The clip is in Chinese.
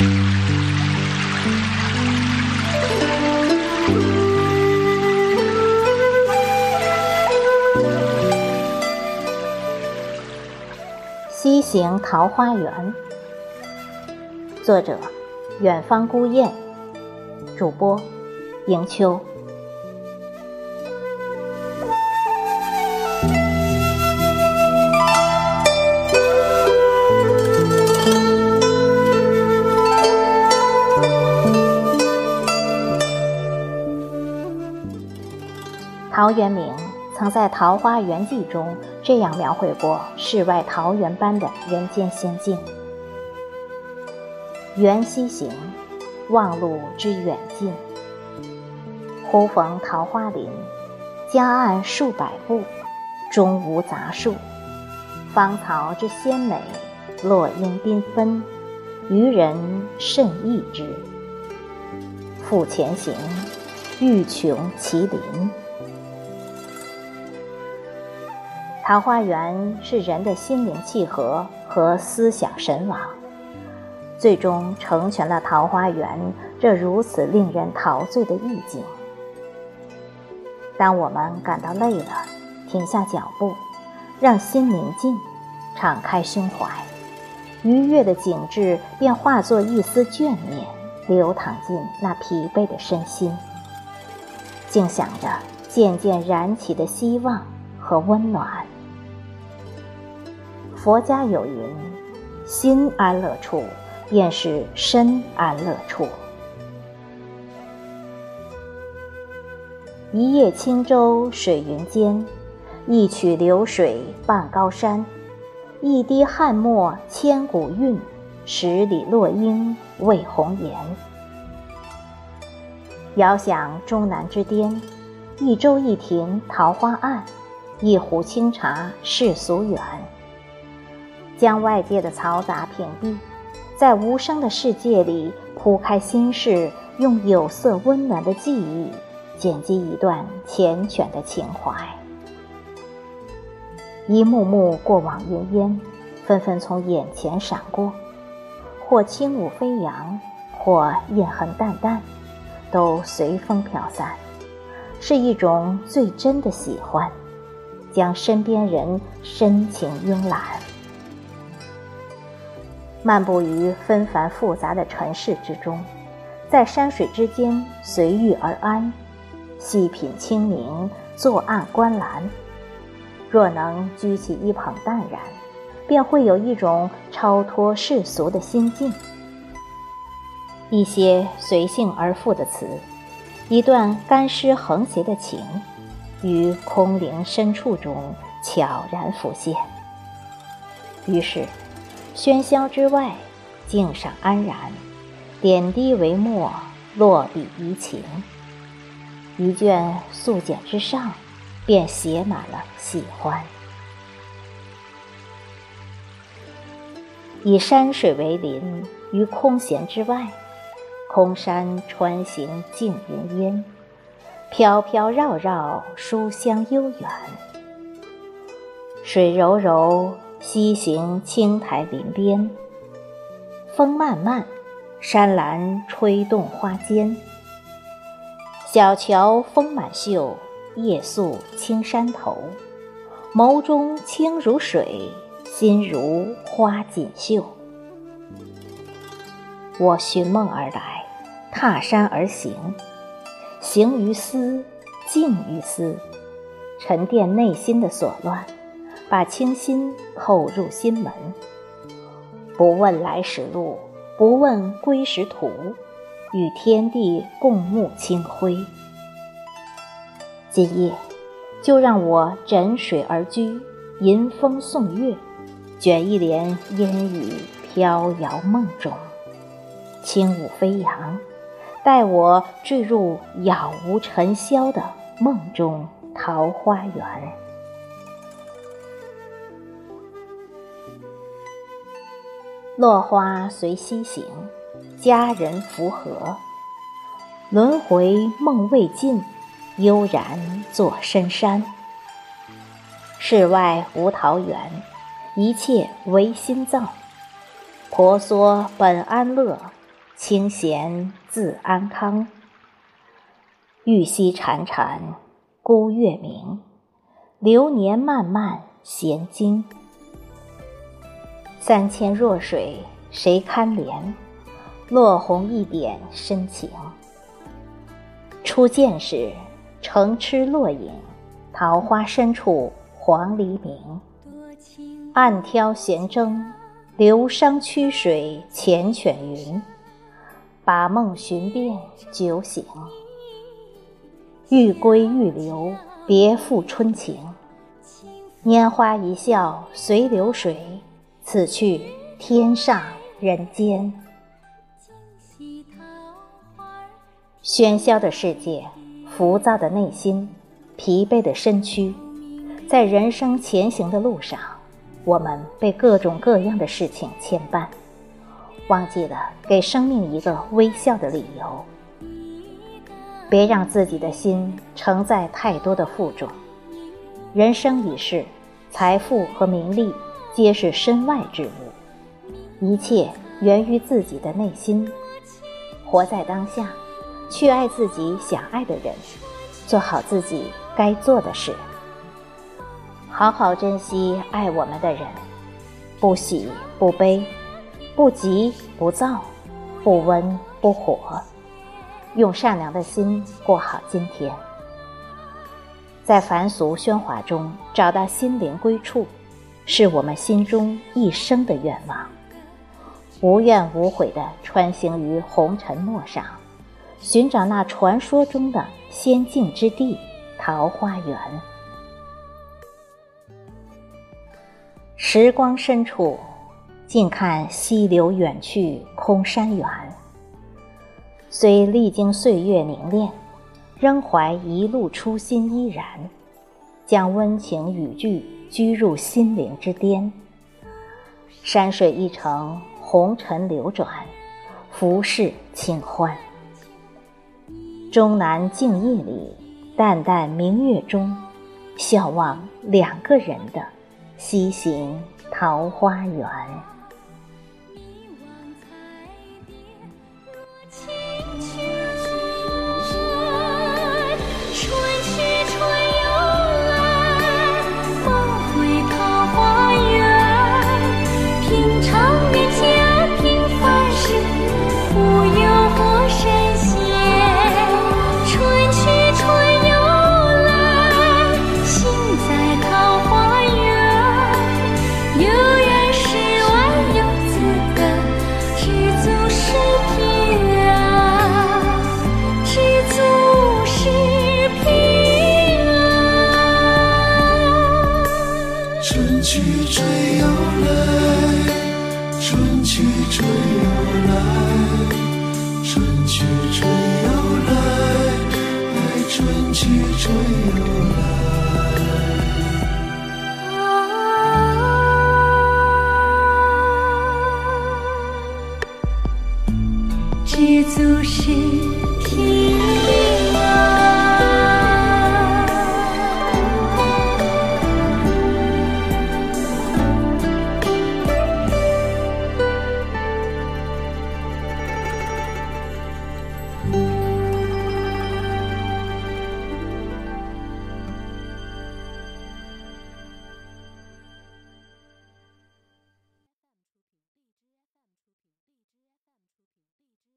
西行桃花源，作者：远方孤雁，主播：迎秋。陶渊明曾在《桃花源记》中这样描绘过世外桃源般的人间仙境：“缘溪行，忘路之远近。忽逢桃花林，夹岸数百步，中无杂树，芳草之鲜美，落英缤纷，渔人甚异之。复前行，欲穷其林。”桃花源是人的心灵契合和思想神往，最终成全了桃花源这如此令人陶醉的意境。当我们感到累了，停下脚步，让心宁静，敞开胸怀，愉悦的景致便化作一丝眷念，流淌进那疲惫的身心，静想着渐渐燃起的希望和温暖。佛家有云：“心安乐处，便是身安乐处。”一叶轻舟水云间，一曲流水傍高山，一滴汗墨千古韵，十里落英为红颜。遥想终南之巅，一舟一亭桃花岸，一壶清茶世俗远。将外界的嘈杂屏蔽，在无声的世界里铺开心事，用有色温暖的记忆剪辑一段缱绻的情怀。一幕幕过往云烟，纷纷从眼前闪过，或轻舞飞扬，或印痕淡淡，都随风飘散，是一种最真的喜欢，将身边人深情拥揽。漫步于纷繁复杂的尘世之中，在山水之间随遇而安，细品清明，坐岸观澜。若能掬起一捧淡然，便会有一种超脱世俗的心境。一些随性而赋的词，一段干湿横斜的情，于空灵深处中悄然浮现。于是。喧嚣之外，静赏安然，点滴为墨，落笔怡情。一卷素简之上，便写满了喜欢。以山水为邻，于空闲之外，空山穿行静云烟，飘飘绕绕书香悠远。水柔柔。西行青苔林边，风漫漫，山岚吹动花间。小桥风满袖，夜宿青山头。眸中清如水，心如花锦绣。我寻梦而来，踏山而行，行于思，静于思，沉淀内心的所乱。把清心扣入心门，不问来时路，不问归时途，与天地共沐清辉。今夜，就让我枕水而居，吟风送月，卷一帘烟雨，飘摇梦中，轻舞飞扬，带我坠入杳无尘嚣的梦中桃花源。落花随溪行，佳人扶河。轮回梦未尽，悠然坐深山。世外无桃源，一切唯心造。婆娑本安乐，清闲自安康。玉溪潺潺，孤月明，流年漫漫闲经。三千弱水谁堪怜？落红一点深情。初见时，乘痴落影，桃花深处黄鹂鸣。暗挑闲征，流觞曲水缱绻云。把梦寻遍酒醒。欲归欲留，别负春情。拈花一笑随流水，此去天上人间。喧嚣的世界，浮躁的内心，疲惫的身躯，在人生前行的路上，我们被各种各样的事情牵绊，忘记了给生命一个微笑的理由。别让自己的心承载太多的负重。人生已逝，财富和名利皆是身外之物，一切源于自己的内心。活在当下，去爱自己想爱的人，做好自己该做的事，好好珍惜爱我们的人，不喜不悲，不急不躁，不温不火。用善良的心过好今天，在凡俗喧哗中找到心灵归处，是我们心中一生的愿望。无怨无悔地穿行于红尘陌上，寻找那传说中的仙境之地——桃花源。时光深处，静看溪流远去，空山远。虽历经岁月凝练，仍怀一路初心依然，将温情语句居入心灵之巅。山水一程，红尘流转，浮世清欢。终南静夜里，淡淡明月中，笑望两个人的西行桃花源。春去春又来春去春又来春去春又来春去春又来啊知足是